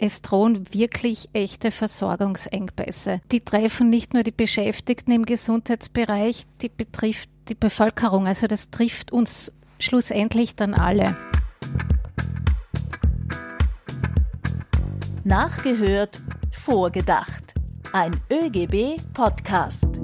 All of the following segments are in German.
Es drohen wirklich echte Versorgungsengpässe. Die treffen nicht nur die Beschäftigten im Gesundheitsbereich, die betrifft die Bevölkerung. Also das trifft uns schlussendlich dann alle. Nachgehört, vorgedacht. Ein ÖGB-Podcast.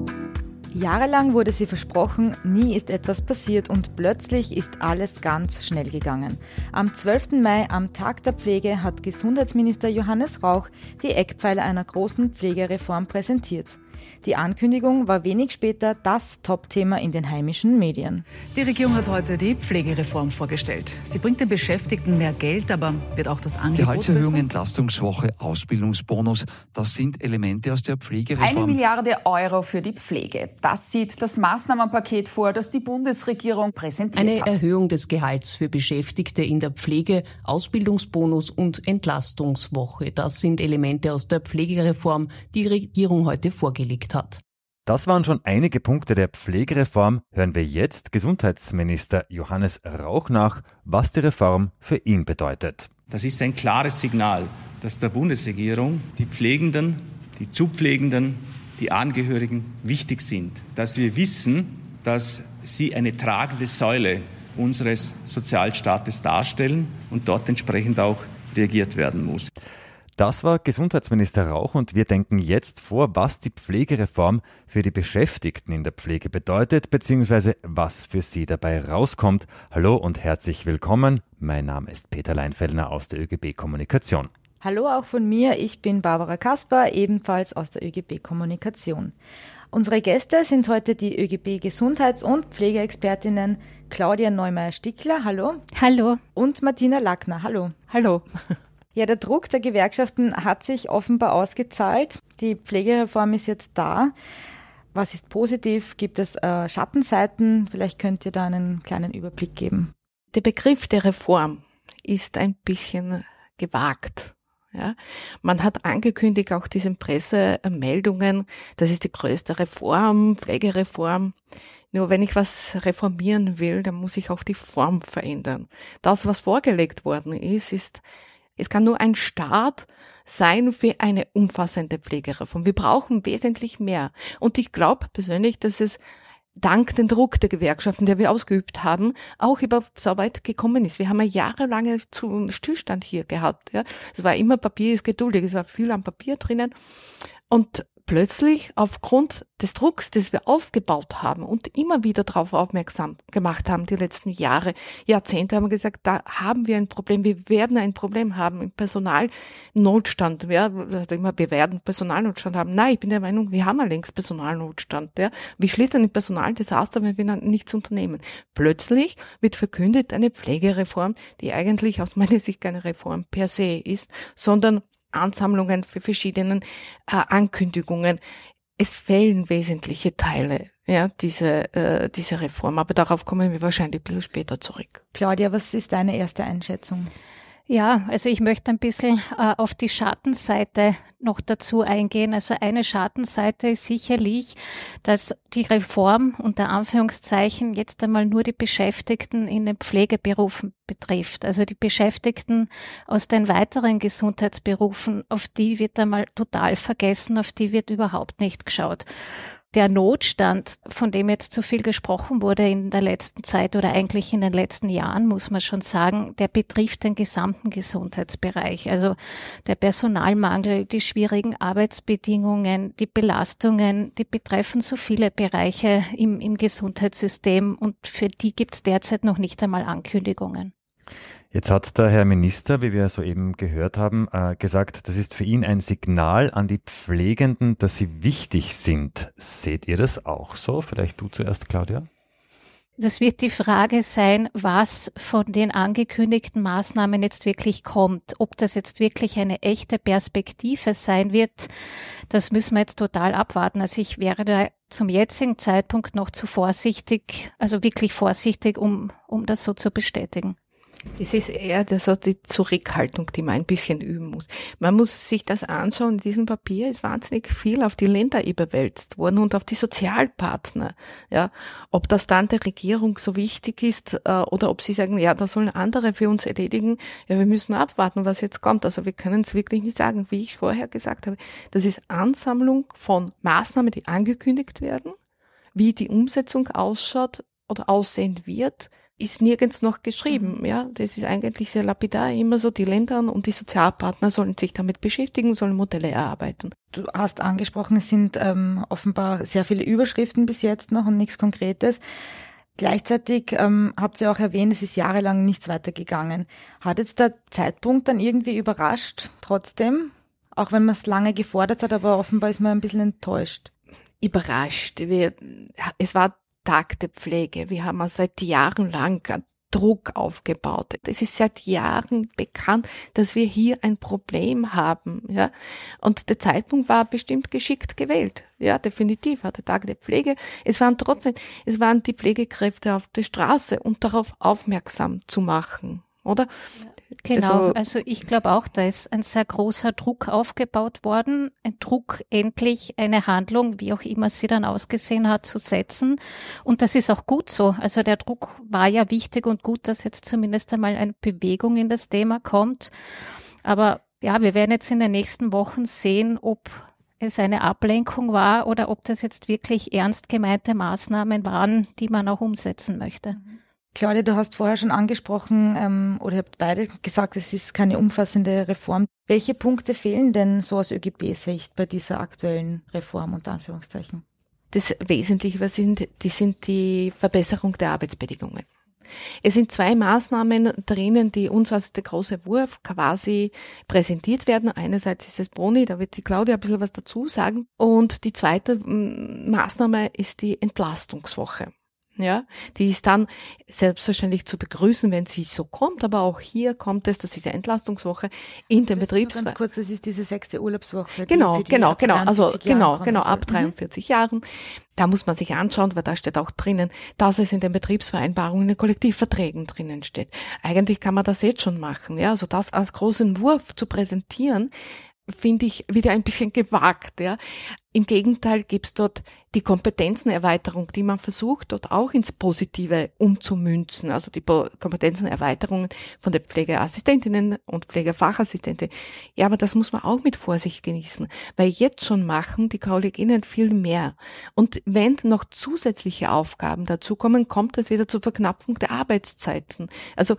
Jahrelang wurde sie versprochen, nie ist etwas passiert und plötzlich ist alles ganz schnell gegangen. Am 12. Mai, am Tag der Pflege, hat Gesundheitsminister Johannes Rauch die Eckpfeiler einer großen Pflegereform präsentiert. Die Ankündigung war wenig später das Top-Thema in den heimischen Medien. Die Regierung hat heute die Pflegereform vorgestellt. Sie bringt den Beschäftigten mehr Geld, aber wird auch das Angebot Gehaltserhöhung, besser? Entlastungswoche, Ausbildungsbonus, das sind Elemente aus der Pflegereform. Eine Milliarde Euro für die Pflege. Das sieht das Maßnahmenpaket vor, das die Bundesregierung präsentiert Eine hat. Erhöhung des Gehalts für Beschäftigte in der Pflege, Ausbildungsbonus und Entlastungswoche. Das sind Elemente aus der Pflegereform, die Regierung heute vorgelegt hat. Das waren schon einige Punkte der Pflegereform. Hören wir jetzt Gesundheitsminister Johannes Rauch nach, was die Reform für ihn bedeutet. Das ist ein klares Signal, dass der Bundesregierung die Pflegenden, die Zupflegenden, die Angehörigen wichtig sind. Dass wir wissen, dass sie eine tragende Säule unseres Sozialstaates darstellen und dort entsprechend auch reagiert werden muss. Das war Gesundheitsminister Rauch und wir denken jetzt vor, was die Pflegereform für die Beschäftigten in der Pflege bedeutet, beziehungsweise was für sie dabei rauskommt. Hallo und herzlich willkommen. Mein Name ist Peter Leinfellner aus der ÖGB Kommunikation. Hallo auch von mir, ich bin Barbara Kasper, ebenfalls aus der ÖGB Kommunikation. Unsere Gäste sind heute die ÖGB Gesundheits- und Pflegeexpertinnen Claudia Neumeier-Stickler, hallo. Hallo. Und Martina Lackner, hallo. Hallo. Ja, der Druck der Gewerkschaften hat sich offenbar ausgezahlt. Die Pflegereform ist jetzt da. Was ist positiv? Gibt es äh, Schattenseiten? Vielleicht könnt ihr da einen kleinen Überblick geben. Der Begriff der Reform ist ein bisschen gewagt. Ja, man hat angekündigt, auch diesen Pressemeldungen, das ist die größte Reform, Pflegereform. Nur wenn ich was reformieren will, dann muss ich auch die Form verändern. Das, was vorgelegt worden ist, ist, es kann nur ein Start sein für eine umfassende Pflegereform. Wir brauchen wesentlich mehr. Und ich glaube persönlich, dass es dank den Druck der Gewerkschaften, der wir ausgeübt haben, auch über so weit gekommen ist. Wir haben ja jahrelange zum Stillstand hier gehabt. Ja. Es war immer Papier ist geduldig, es war viel am Papier drinnen. Und plötzlich aufgrund des Drucks, das wir aufgebaut haben und immer wieder darauf aufmerksam gemacht haben, die letzten Jahre, Jahrzehnte, haben wir gesagt, da haben wir ein Problem, wir werden ein Problem haben im Personalnotstand. Ja, wir werden Personalnotstand haben. Nein, ich bin der Meinung, wir haben ja längst Personalnotstand. Ja. Wir schlittern im Personaldesaster, wenn wir nichts unternehmen. Plötzlich wird verkündet eine Pflegereform, die eigentlich aus meiner Sicht keine Reform per se ist, sondern Ansammlungen für verschiedenen äh, Ankündigungen. Es fehlen wesentliche Teile, ja, diese, äh, diese Reform. Aber darauf kommen wir wahrscheinlich ein bisschen später zurück. Claudia, was ist deine erste Einschätzung? Ja, also ich möchte ein bisschen äh, auf die Schattenseite noch dazu eingehen. Also eine Schattenseite ist sicherlich, dass die Reform unter Anführungszeichen jetzt einmal nur die Beschäftigten in den Pflegeberufen betrifft. Also die Beschäftigten aus den weiteren Gesundheitsberufen, auf die wird einmal total vergessen, auf die wird überhaupt nicht geschaut der Notstand, von dem jetzt so viel gesprochen wurde in der letzten Zeit oder eigentlich in den letzten Jahren, muss man schon sagen, der betrifft den gesamten Gesundheitsbereich. Also der Personalmangel, die schwierigen Arbeitsbedingungen, die Belastungen, die betreffen so viele Bereiche im, im Gesundheitssystem und für die gibt es derzeit noch nicht einmal Ankündigungen. Jetzt hat der Herr Minister, wie wir soeben gehört haben, äh, gesagt, das ist für ihn ein Signal an die Pflegenden, dass sie wichtig sind. Seht ihr das auch so? Vielleicht du zuerst, Claudia. Das wird die Frage sein, was von den angekündigten Maßnahmen jetzt wirklich kommt. Ob das jetzt wirklich eine echte Perspektive sein wird, das müssen wir jetzt total abwarten. Also ich wäre da zum jetzigen Zeitpunkt noch zu vorsichtig, also wirklich vorsichtig, um, um das so zu bestätigen. Es ist eher so die Zurückhaltung, die man ein bisschen üben muss. Man muss sich das anschauen. In diesem Papier ist wahnsinnig viel auf die Länder überwälzt worden und auf die Sozialpartner. Ja, ob das dann der Regierung so wichtig ist äh, oder ob sie sagen, ja, das sollen andere für uns erledigen. Ja, wir müssen abwarten, was jetzt kommt. Also wir können es wirklich nicht sagen, wie ich vorher gesagt habe. Das ist Ansammlung von Maßnahmen, die angekündigt werden, wie die Umsetzung ausschaut oder aussehen wird ist nirgends noch geschrieben. Mhm. Ja, das ist eigentlich sehr lapidar. Immer so, die Länder und die Sozialpartner sollen sich damit beschäftigen, sollen Modelle erarbeiten. Du hast angesprochen, es sind ähm, offenbar sehr viele Überschriften bis jetzt noch und nichts Konkretes. Gleichzeitig ähm, habt ihr auch erwähnt, es ist jahrelang nichts weitergegangen. Hat jetzt der Zeitpunkt dann irgendwie überrascht, trotzdem? Auch wenn man es lange gefordert hat, aber offenbar ist man ein bisschen enttäuscht. Überrascht. Wir, es war Tag der Pflege. Wir haben seit Jahren lang Druck aufgebaut. Es ist seit Jahren bekannt, dass wir hier ein Problem haben, ja. Und der Zeitpunkt war bestimmt geschickt gewählt. Ja, definitiv, war der Tag der Pflege. Es waren trotzdem, es waren die Pflegekräfte auf der Straße und darauf aufmerksam zu machen, oder? Genau, also, also ich glaube auch, da ist ein sehr großer Druck aufgebaut worden, ein Druck, endlich eine Handlung, wie auch immer sie dann ausgesehen hat, zu setzen. Und das ist auch gut so. Also der Druck war ja wichtig und gut, dass jetzt zumindest einmal eine Bewegung in das Thema kommt. Aber ja, wir werden jetzt in den nächsten Wochen sehen, ob es eine Ablenkung war oder ob das jetzt wirklich ernst gemeinte Maßnahmen waren, die man auch umsetzen möchte. Claudia, du hast vorher schon angesprochen, ähm, oder ihr habt beide gesagt, es ist keine umfassende Reform. Welche Punkte fehlen denn so aus ÖGB-Sicht bei dieser aktuellen Reform unter Anführungszeichen? Das Wesentliche was sind, die sind die Verbesserung der Arbeitsbedingungen. Es sind zwei Maßnahmen drinnen, die uns als der große Wurf quasi präsentiert werden. Einerseits ist es Boni, da wird die Claudia ein bisschen was dazu sagen. Und die zweite Maßnahme ist die Entlastungswoche. Ja, die ist dann selbstverständlich zu begrüßen, wenn sie so kommt, aber auch hier kommt es, dass diese Entlastungswoche in den Betriebs... Ganz kurz, das ist diese sechste Urlaubswoche. Genau, genau, genau, also genau, genau, ab 43 mhm. Jahren. Da muss man sich anschauen, weil da steht auch drinnen, dass es in den Betriebsvereinbarungen, in den Kollektivverträgen drinnen steht. Eigentlich kann man das jetzt schon machen, ja, also das als großen Wurf zu präsentieren, finde ich wieder ein bisschen gewagt. Ja. Im Gegenteil gibt es dort die Kompetenzenerweiterung, die man versucht, dort auch ins Positive umzumünzen. Also die Kompetenzenerweiterungen von den Pflegeassistentinnen und Pflegefachassistenten. Ja, aber das muss man auch mit Vorsicht genießen, weil jetzt schon machen die Kolleginnen viel mehr. Und wenn noch zusätzliche Aufgaben dazukommen, kommt es wieder zur Verknappung der Arbeitszeiten. Also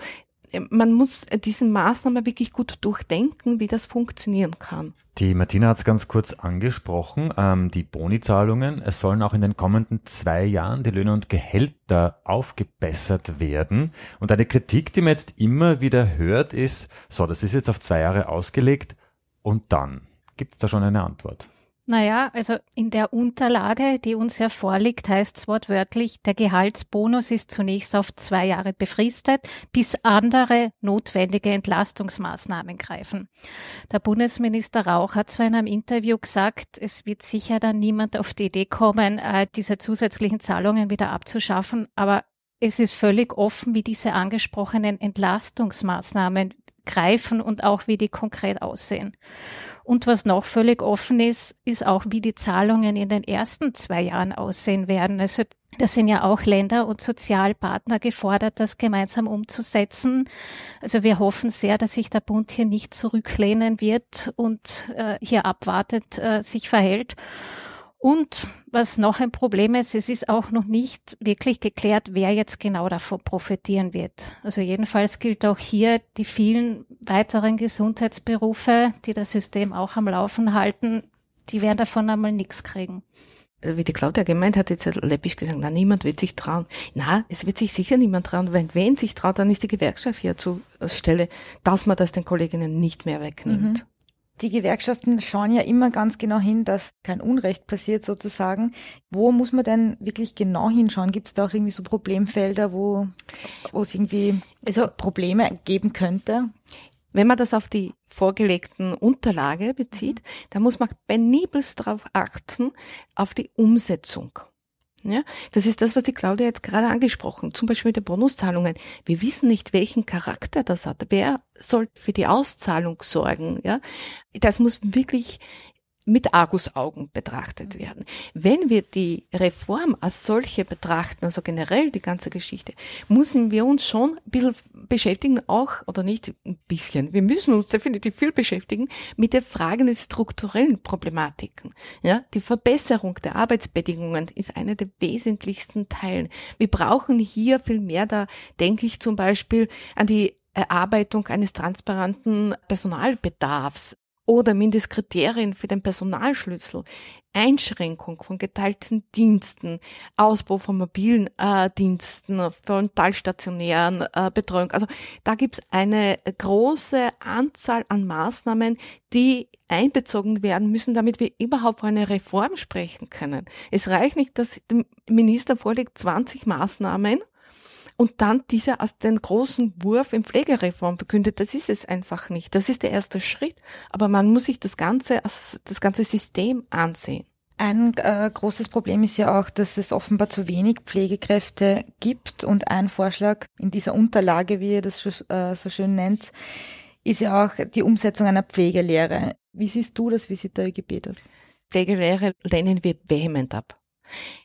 man muss diese Maßnahme wirklich gut durchdenken, wie das funktionieren kann. Die Martina hat es ganz kurz angesprochen, ähm, die Bonizahlungen. Es sollen auch in den kommenden zwei Jahren die Löhne und Gehälter aufgebessert werden. Und eine Kritik, die man jetzt immer wieder hört, ist, so, das ist jetzt auf zwei Jahre ausgelegt und dann. Gibt es da schon eine Antwort? Naja, also in der Unterlage, die uns ja vorliegt, heißt es wortwörtlich, der Gehaltsbonus ist zunächst auf zwei Jahre befristet, bis andere notwendige Entlastungsmaßnahmen greifen. Der Bundesminister Rauch hat zwar in einem Interview gesagt, es wird sicher dann niemand auf die Idee kommen, äh, diese zusätzlichen Zahlungen wieder abzuschaffen, aber es ist völlig offen, wie diese angesprochenen Entlastungsmaßnahmen greifen und auch wie die konkret aussehen. Und was noch völlig offen ist, ist auch, wie die Zahlungen in den ersten zwei Jahren aussehen werden. Also da sind ja auch Länder und Sozialpartner gefordert, das gemeinsam umzusetzen. Also wir hoffen sehr, dass sich der Bund hier nicht zurücklehnen wird und äh, hier abwartet, äh, sich verhält. Und was noch ein Problem ist, es ist auch noch nicht wirklich geklärt, wer jetzt genau davon profitieren wird. Also jedenfalls gilt auch hier die vielen weiteren Gesundheitsberufe, die das System auch am Laufen halten, die werden davon einmal nichts kriegen wie die Claudia gemeint hat, jetzt läppisch gesagt, na, niemand wird sich trauen. Na, es wird sich sicher niemand trauen. Wenn wen sich traut, dann ist die Gewerkschaft hier zur Stelle, dass man das den Kolleginnen nicht mehr wegnimmt. Mhm. Die Gewerkschaften schauen ja immer ganz genau hin, dass kein Unrecht passiert sozusagen. Wo muss man denn wirklich genau hinschauen? Gibt es da auch irgendwie so Problemfelder, wo, wo es irgendwie also, Probleme geben könnte? Wenn man das auf die vorgelegten Unterlage bezieht, mhm. dann muss man penibelst darauf achten, auf die Umsetzung. Ja, das ist das, was die Claudia jetzt gerade angesprochen, zum Beispiel mit den Bonuszahlungen. Wir wissen nicht, welchen Charakter das hat. Wer soll für die Auszahlung sorgen? Ja, das muss wirklich mit Argusaugen betrachtet werden. Wenn wir die Reform als solche betrachten, also generell die ganze Geschichte, müssen wir uns schon ein bisschen beschäftigen, auch, oder nicht ein bisschen, wir müssen uns definitiv viel beschäftigen mit der Frage des strukturellen Problematiken. Ja, die Verbesserung der Arbeitsbedingungen ist einer der wesentlichsten Teilen. Wir brauchen hier viel mehr, da denke ich zum Beispiel an die Erarbeitung eines transparenten Personalbedarfs oder Mindestkriterien für den Personalschlüssel, Einschränkung von geteilten Diensten, Ausbau von mobilen äh, Diensten, von teilstationären äh, Betreuung. Also da gibt es eine große Anzahl an Maßnahmen, die einbezogen werden müssen, damit wir überhaupt von einer Reform sprechen können. Es reicht nicht, dass dem Minister vorlegt 20 Maßnahmen und dann dieser als den großen Wurf in Pflegereform verkündet. Das ist es einfach nicht. Das ist der erste Schritt. Aber man muss sich das ganze, das ganze System ansehen. Ein äh, großes Problem ist ja auch, dass es offenbar zu wenig Pflegekräfte gibt. Und ein Vorschlag in dieser Unterlage, wie ihr das äh, so schön nennt, ist ja auch die Umsetzung einer Pflegelehre. Wie siehst du das? Wie sieht der ÖGB das? Pflegelehre lehnen wir vehement ab.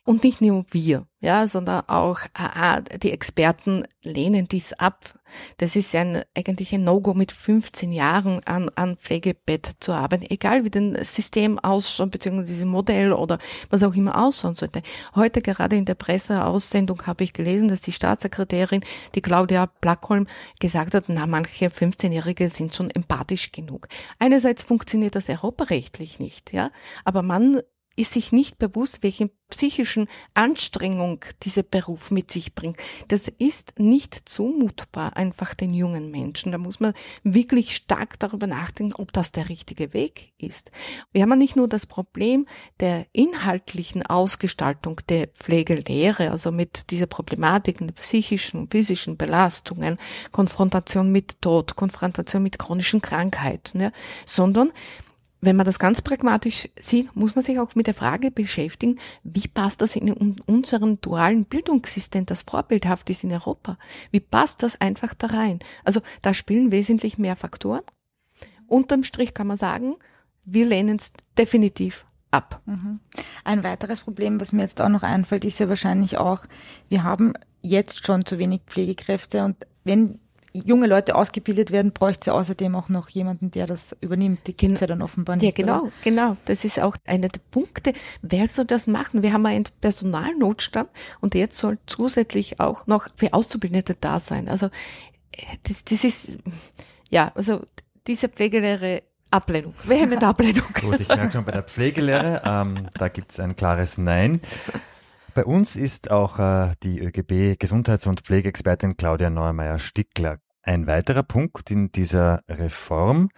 Und nicht nur wir, ja, sondern auch ah, die Experten lehnen dies ab. Das ist ein, eigentlich ein No-Go mit 15 Jahren an, an Pflegebett zu arbeiten, egal wie das System ausschaut, beziehungsweise dieses Modell oder was auch immer ausschauen sollte. Heute gerade in der Presseaussendung habe ich gelesen, dass die Staatssekretärin, die Claudia Blackholm, gesagt hat, na, manche 15-Jährige sind schon empathisch genug. Einerseits funktioniert das europarechtlich nicht, ja, aber man ist sich nicht bewusst, welche psychischen Anstrengung dieser Beruf mit sich bringt. Das ist nicht zumutbar einfach den jungen Menschen. Da muss man wirklich stark darüber nachdenken, ob das der richtige Weg ist. Wir haben ja nicht nur das Problem der inhaltlichen Ausgestaltung der Pflegelehre, also mit dieser Problematik der psychischen physischen Belastungen, Konfrontation mit Tod, Konfrontation mit chronischen Krankheiten, ja, sondern wenn man das ganz pragmatisch sieht, muss man sich auch mit der Frage beschäftigen, wie passt das in unseren dualen Bildungssystem, das vorbildhaft ist in Europa? Wie passt das einfach da rein? Also da spielen wesentlich mehr Faktoren. Unterm Strich kann man sagen, wir lehnen es definitiv ab. Mhm. Ein weiteres Problem, was mir jetzt auch noch einfällt, ist ja wahrscheinlich auch, wir haben jetzt schon zu wenig Pflegekräfte und wenn junge Leute ausgebildet werden, bräuchte es ja außerdem auch noch jemanden, der das übernimmt. Die Kinder dann offenbar nicht. Ja, genau, oder? genau. Das ist auch einer der Punkte. Wer soll das machen? Wir haben einen Personalnotstand und jetzt soll zusätzlich auch noch für Auszubildende da sein. Also äh, das, das ist, ja, also diese Pflegelehre Ablehnung, vehement Ablehnung. Gut, ich merke schon bei der Pflegelehre, ähm, da gibt es ein klares Nein. Bei uns ist auch äh, die ÖGB Gesundheits- und Pflegeexpertin Claudia Neumeier-Stickler. Ein weiterer Punkt in dieser Reform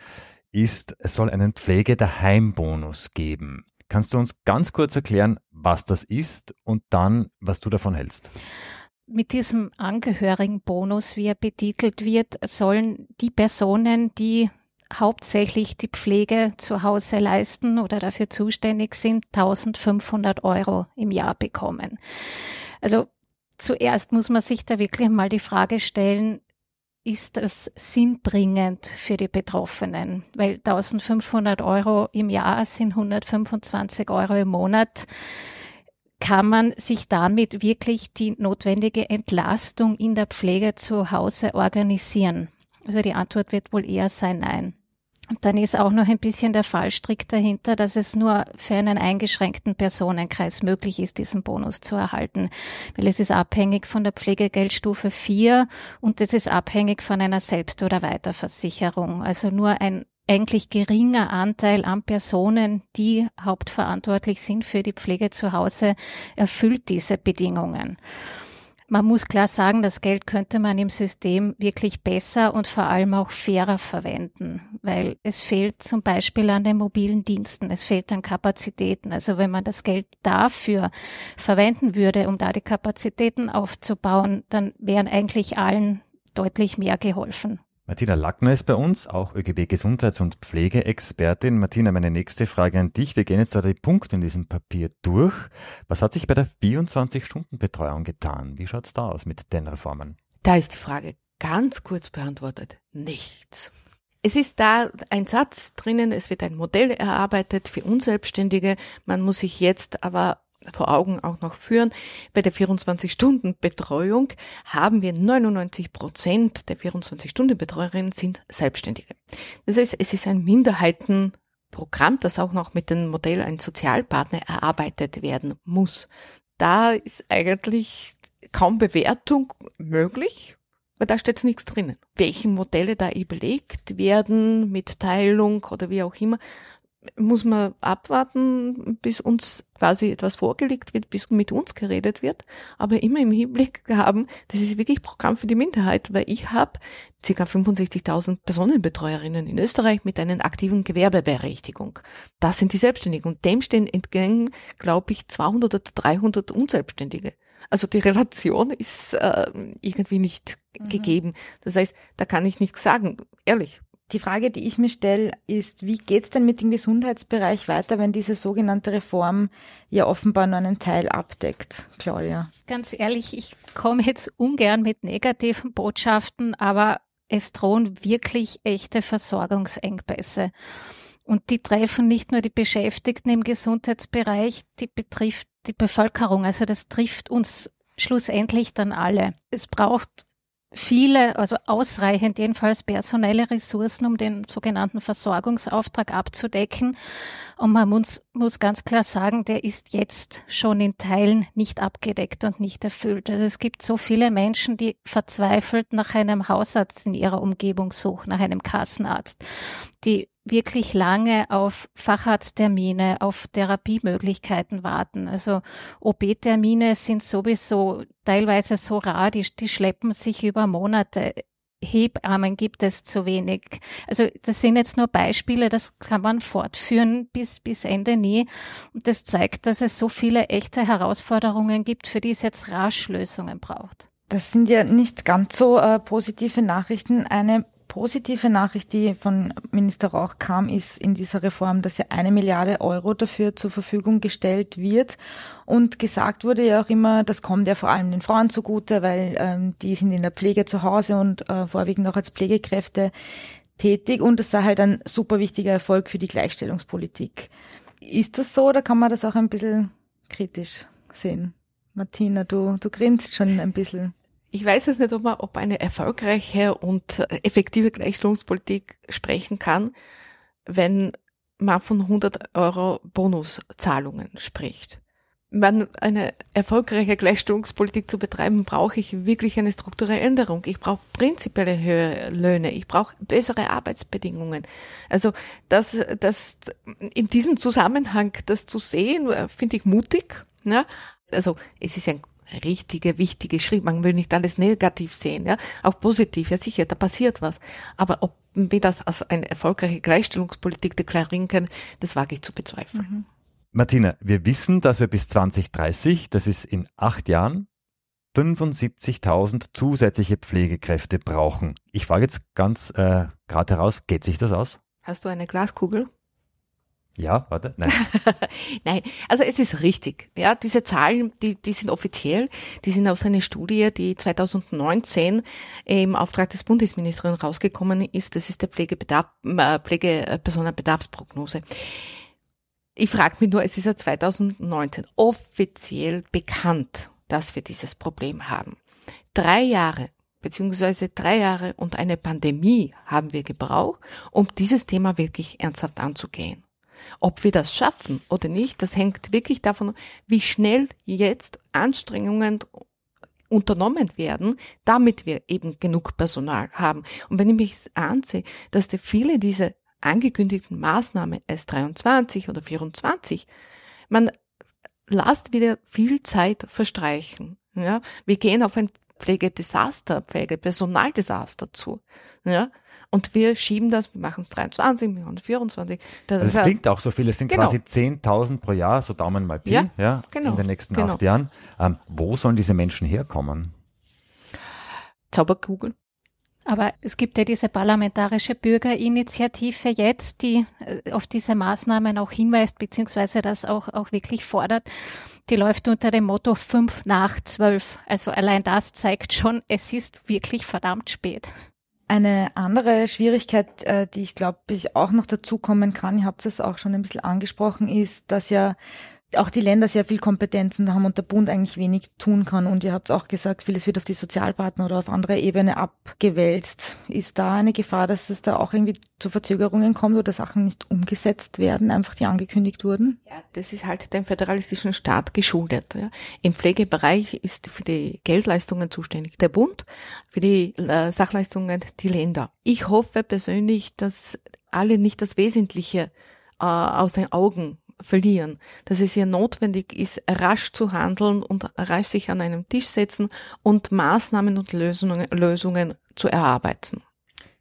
ist, es soll einen Pflege-Daheim-Bonus geben. Kannst du uns ganz kurz erklären, was das ist und dann, was du davon hältst? Mit diesem Angehörigenbonus, wie er betitelt wird, sollen die Personen, die hauptsächlich die Pflege zu Hause leisten oder dafür zuständig sind, 1500 Euro im Jahr bekommen. Also zuerst muss man sich da wirklich mal die Frage stellen, ist das sinnbringend für die Betroffenen? Weil 1500 Euro im Jahr sind 125 Euro im Monat. Kann man sich damit wirklich die notwendige Entlastung in der Pflege zu Hause organisieren? Also die Antwort wird wohl eher sein Nein. Dann ist auch noch ein bisschen der Fallstrick dahinter, dass es nur für einen eingeschränkten Personenkreis möglich ist, diesen Bonus zu erhalten. Weil es ist abhängig von der Pflegegeldstufe 4 und es ist abhängig von einer Selbst- oder Weiterversicherung. Also nur ein eigentlich geringer Anteil an Personen, die hauptverantwortlich sind für die Pflege zu Hause, erfüllt diese Bedingungen. Man muss klar sagen, das Geld könnte man im System wirklich besser und vor allem auch fairer verwenden, weil es fehlt zum Beispiel an den mobilen Diensten, es fehlt an Kapazitäten. Also wenn man das Geld dafür verwenden würde, um da die Kapazitäten aufzubauen, dann wären eigentlich allen deutlich mehr geholfen. Martina Lackner ist bei uns, auch ÖGB Gesundheits- und Pflegeexpertin. Martina, meine nächste Frage an dich. Wir gehen jetzt da die Punkte in diesem Papier durch. Was hat sich bei der 24-Stunden-Betreuung getan? Wie schaut es da aus mit den Reformen? Da ist die Frage ganz kurz beantwortet. Nichts. Es ist da ein Satz drinnen, es wird ein Modell erarbeitet für Unselbstständige. Man muss sich jetzt aber vor Augen auch noch führen. Bei der 24-Stunden-Betreuung haben wir 99 Prozent der 24-Stunden-Betreuerinnen sind Selbstständige. Das heißt, es ist ein Minderheitenprogramm, das auch noch mit dem Modell ein Sozialpartner erarbeitet werden muss. Da ist eigentlich kaum Bewertung möglich, weil da steht nichts drinnen. Welche Modelle da überlegt werden mit Teilung oder wie auch immer, muss man abwarten, bis uns quasi etwas vorgelegt wird, bis mit uns geredet wird, aber immer im Hinblick haben, das ist wirklich Programm für die Minderheit, weil ich habe ca. 65.000 Personenbetreuerinnen in Österreich mit einer aktiven Gewerbeberechtigung. Das sind die Selbstständigen und dem stehen entgegen, glaube ich, 200 oder 300 Unselbstständige. Also die Relation ist äh, irgendwie nicht mhm. gegeben. Das heißt, da kann ich nichts sagen, ehrlich. Die Frage, die ich mir stelle, ist, wie geht's denn mit dem Gesundheitsbereich weiter, wenn diese sogenannte Reform ja offenbar nur einen Teil abdeckt, Claudia? Ganz ehrlich, ich komme jetzt ungern mit negativen Botschaften, aber es drohen wirklich echte Versorgungsengpässe. Und die treffen nicht nur die Beschäftigten im Gesundheitsbereich, die betrifft die Bevölkerung. Also das trifft uns schlussendlich dann alle. Es braucht viele, also ausreichend jedenfalls personelle Ressourcen, um den sogenannten Versorgungsauftrag abzudecken. Und man muss, muss ganz klar sagen, der ist jetzt schon in Teilen nicht abgedeckt und nicht erfüllt. Also es gibt so viele Menschen, die verzweifelt nach einem Hausarzt in ihrer Umgebung suchen, nach einem Kassenarzt, die wirklich lange auf Facharzttermine, auf Therapiemöglichkeiten warten. Also OB-Termine sind sowieso teilweise so rar, die, die schleppen sich über Monate. Hebammen gibt es zu wenig. Also das sind jetzt nur Beispiele, das kann man fortführen bis, bis Ende nie. Und das zeigt, dass es so viele echte Herausforderungen gibt, für die es jetzt rasch Lösungen braucht. Das sind ja nicht ganz so äh, positive Nachrichten. Eine positive Nachricht, die von Minister Rauch kam, ist in dieser Reform, dass ja eine Milliarde Euro dafür zur Verfügung gestellt wird. Und gesagt wurde ja auch immer, das kommt ja vor allem den Frauen zugute, weil ähm, die sind in der Pflege zu Hause und äh, vorwiegend auch als Pflegekräfte tätig. Und das sei halt ein super wichtiger Erfolg für die Gleichstellungspolitik. Ist das so oder kann man das auch ein bisschen kritisch sehen? Martina, du, du grinst schon ein bisschen. Ich weiß jetzt nicht, ob man ob eine erfolgreiche und effektive Gleichstellungspolitik sprechen kann, wenn man von 100 Euro Bonuszahlungen spricht. Wenn eine erfolgreiche Gleichstellungspolitik zu betreiben, brauche ich wirklich eine strukturelle Änderung. Ich brauche prinzipielle höhere Löhne. Ich brauche bessere Arbeitsbedingungen. Also das, das in diesem Zusammenhang das zu sehen, finde ich mutig. Ja? Also es ist ein richtige, wichtige Schritt. Man will nicht alles negativ sehen, ja, auch positiv. Ja, sicher, da passiert was. Aber ob wir das als eine erfolgreiche Gleichstellungspolitik deklarieren können, das wage ich zu bezweifeln. Mhm. Martina, wir wissen, dass wir bis 2030, das ist in acht Jahren, 75.000 zusätzliche Pflegekräfte brauchen. Ich frage jetzt ganz äh, gerade heraus, geht sich das aus? Hast du eine Glaskugel? Ja, warte, nein. nein, also es ist richtig. Ja, diese Zahlen, die, die sind offiziell, die sind aus einer Studie, die 2019 im Auftrag des Bundesministeriums rausgekommen ist. Das ist der Pflegebedarf, äh, Pflegepersonenbedarfsprognose. Ich frage mich nur, es ist ja 2019 offiziell bekannt, dass wir dieses Problem haben. Drei Jahre beziehungsweise drei Jahre und eine Pandemie haben wir gebraucht, um dieses Thema wirklich ernsthaft anzugehen. Ob wir das schaffen oder nicht, das hängt wirklich davon, wie schnell jetzt Anstrengungen unternommen werden, damit wir eben genug Personal haben. Und wenn ich mich ansehe, dass die viele dieser angekündigten Maßnahmen S23 oder 24, man lasst wieder viel Zeit verstreichen. Ja, wir gehen auf ein Pflegedesaster, Pflegepersonaldesaster zu. Ja, und wir schieben das, wir machen es 23, wir machen es 24. Das, also das klingt auch so viel, es sind genau. quasi 10.000 pro Jahr, so Daumen mal Pi, ja, ja genau, in den nächsten genau. acht Jahren. Ähm, wo sollen diese Menschen herkommen? Zauberkugel. Aber es gibt ja diese parlamentarische Bürgerinitiative jetzt, die äh, auf diese Maßnahmen auch hinweist, beziehungsweise das auch, auch wirklich fordert. Die läuft unter dem Motto fünf nach zwölf. Also allein das zeigt schon, es ist wirklich verdammt spät. Eine andere Schwierigkeit, äh, die ich glaube, ich auch noch dazukommen kann, ihr habt es auch schon ein bisschen angesprochen, ist, dass ja auch die Länder sehr viel Kompetenzen haben und der Bund eigentlich wenig tun kann. Und ihr habt auch gesagt, vieles wird auf die Sozialpartner oder auf andere Ebene abgewälzt. Ist da eine Gefahr, dass es da auch irgendwie zu Verzögerungen kommt oder Sachen nicht umgesetzt werden, einfach die angekündigt wurden? Ja, das ist halt dem föderalistischen Staat geschuldet. Ja. Im Pflegebereich ist für die Geldleistungen zuständig der Bund, für die äh, Sachleistungen die Länder. Ich hoffe persönlich, dass alle nicht das Wesentliche äh, aus den Augen verlieren, dass es hier notwendig ist, rasch zu handeln und rasch sich an einen Tisch setzen und Maßnahmen und Lösungen, Lösungen zu erarbeiten.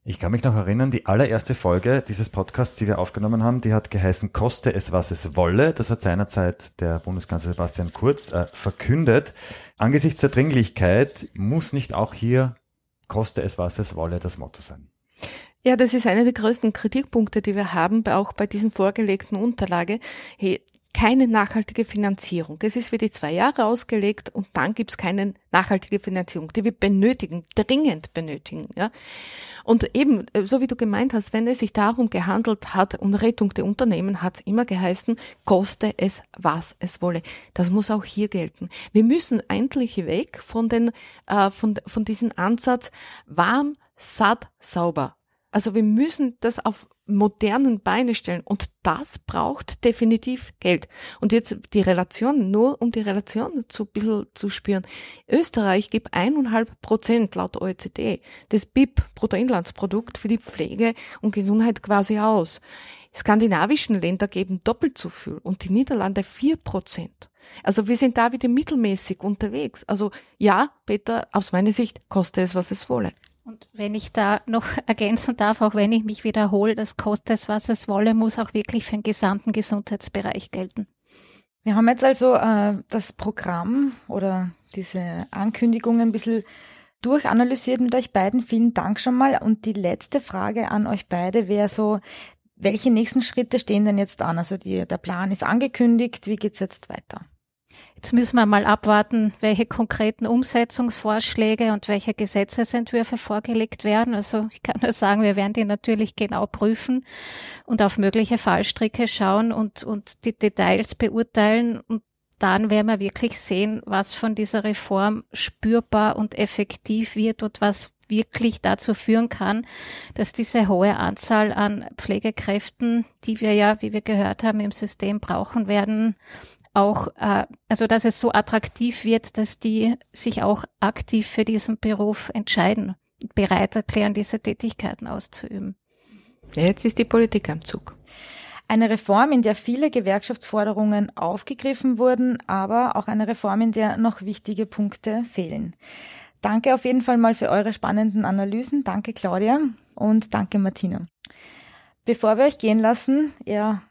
Ich kann mich noch erinnern, die allererste Folge dieses Podcasts, die wir aufgenommen haben, die hat geheißen Koste es, was es wolle. Das hat seinerzeit der Bundeskanzler Sebastian Kurz äh, verkündet. Angesichts der Dringlichkeit muss nicht auch hier Koste es, was es wolle das Motto sein. Ja, das ist einer der größten Kritikpunkte, die wir haben, auch bei diesen vorgelegten Unterlage. Hey, keine nachhaltige Finanzierung. Es ist für die zwei Jahre ausgelegt und dann gibt's keine nachhaltige Finanzierung, die wir benötigen, dringend benötigen. Ja? Und eben, so wie du gemeint hast, wenn es sich darum gehandelt hat, um Rettung der Unternehmen, hat es immer geheißen, koste es, was es wolle. Das muss auch hier gelten. Wir müssen endlich weg von, den, äh, von, von diesem Ansatz warm, satt, sauber. Also wir müssen das auf modernen Beine stellen und das braucht definitiv Geld. Und jetzt die Relation, nur um die Relation zu ein bisschen zu spüren. Österreich gibt eineinhalb Prozent laut OECD des BIP, Bruttoinlandsprodukt, für die Pflege und Gesundheit quasi aus. Skandinavischen Länder geben doppelt so viel und die Niederlande vier Prozent. Also wir sind da wieder mittelmäßig unterwegs. Also ja, Peter, aus meiner Sicht kostet es, was es wolle. Und wenn ich da noch ergänzen darf, auch wenn ich mich wiederhole, das kostet es, was es wolle, muss auch wirklich für den gesamten Gesundheitsbereich gelten. Wir haben jetzt also äh, das Programm oder diese Ankündigungen ein bisschen durchanalysiert mit euch beiden. Vielen Dank schon mal. Und die letzte Frage an euch beide wäre so, welche nächsten Schritte stehen denn jetzt an? Also die, der Plan ist angekündigt. Wie geht's jetzt weiter? Jetzt müssen wir mal abwarten, welche konkreten Umsetzungsvorschläge und welche Gesetzesentwürfe vorgelegt werden. Also ich kann nur sagen, wir werden die natürlich genau prüfen und auf mögliche Fallstricke schauen und, und die Details beurteilen. Und dann werden wir wirklich sehen, was von dieser Reform spürbar und effektiv wird und was wirklich dazu führen kann, dass diese hohe Anzahl an Pflegekräften, die wir ja, wie wir gehört haben, im System brauchen werden, auch, äh, also dass es so attraktiv wird, dass die sich auch aktiv für diesen Beruf entscheiden, bereit erklären, diese Tätigkeiten auszuüben. Jetzt ist die Politik am Zug. Eine Reform, in der viele Gewerkschaftsforderungen aufgegriffen wurden, aber auch eine Reform, in der noch wichtige Punkte fehlen. Danke auf jeden Fall mal für eure spannenden Analysen. Danke Claudia und danke Martina. Bevor wir euch gehen lassen, ihr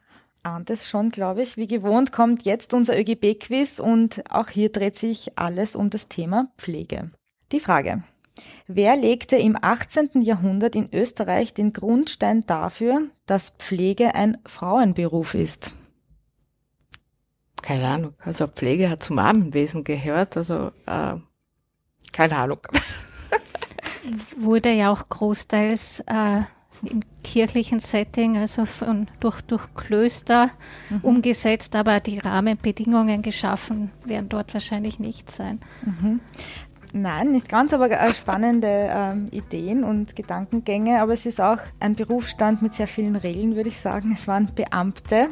ahnt es schon, glaube ich. Wie gewohnt kommt jetzt unser ÖGB-Quiz und auch hier dreht sich alles um das Thema Pflege. Die Frage. Wer legte im 18. Jahrhundert in Österreich den Grundstein dafür, dass Pflege ein Frauenberuf ist? Keine Ahnung. Also Pflege hat zum Armenwesen gehört, also äh, keine Ahnung. Wurde ja auch großteils äh, im kirchlichen Setting, also von, durch, durch Klöster mhm. umgesetzt, aber die Rahmenbedingungen geschaffen werden dort wahrscheinlich nicht sein. Mhm. Nein, nicht ganz, aber spannende ähm, Ideen und Gedankengänge. Aber es ist auch ein Berufsstand mit sehr vielen Regeln, würde ich sagen. Es waren Beamte.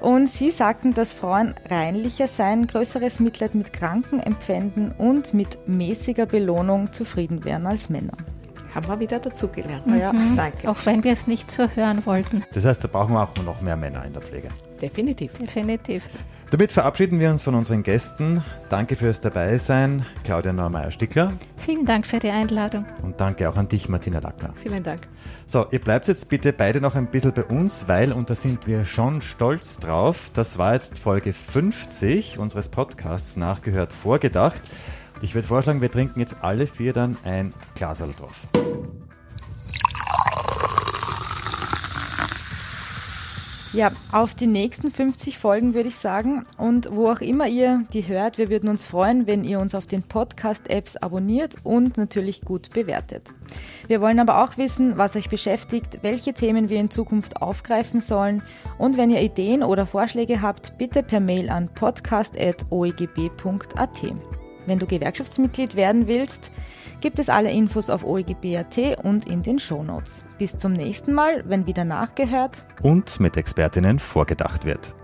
Und sie sagten, dass Frauen reinlicher seien, größeres Mitleid mit Kranken empfänden und mit mäßiger Belohnung zufrieden wären als Männer. Haben wir wieder dazugelernt. Mhm. Ja, danke. Auch wenn wir es nicht so hören wollten. Das heißt, da brauchen wir auch noch mehr Männer in der Pflege. Definitiv. Definitiv. Damit verabschieden wir uns von unseren Gästen. Danke fürs Dabeisein, Claudia Neumeier-Stickler. Vielen Dank für die Einladung. Und danke auch an dich, Martina Lackner. Vielen Dank. So, ihr bleibt jetzt bitte beide noch ein bisschen bei uns, weil, und da sind wir schon stolz drauf, das war jetzt Folge 50 unseres Podcasts Nachgehört Vorgedacht. Ich würde vorschlagen, wir trinken jetzt alle vier dann ein Glas drauf. Ja, auf die nächsten 50 Folgen würde ich sagen. Und wo auch immer ihr die hört, wir würden uns freuen, wenn ihr uns auf den Podcast-Apps abonniert und natürlich gut bewertet. Wir wollen aber auch wissen, was euch beschäftigt, welche Themen wir in Zukunft aufgreifen sollen. Und wenn ihr Ideen oder Vorschläge habt, bitte per Mail an podcast.oegb.at. Wenn du Gewerkschaftsmitglied werden willst, gibt es alle Infos auf oegb.at und in den Shownotes. Bis zum nächsten Mal, wenn wieder nachgehört und mit Expertinnen vorgedacht wird.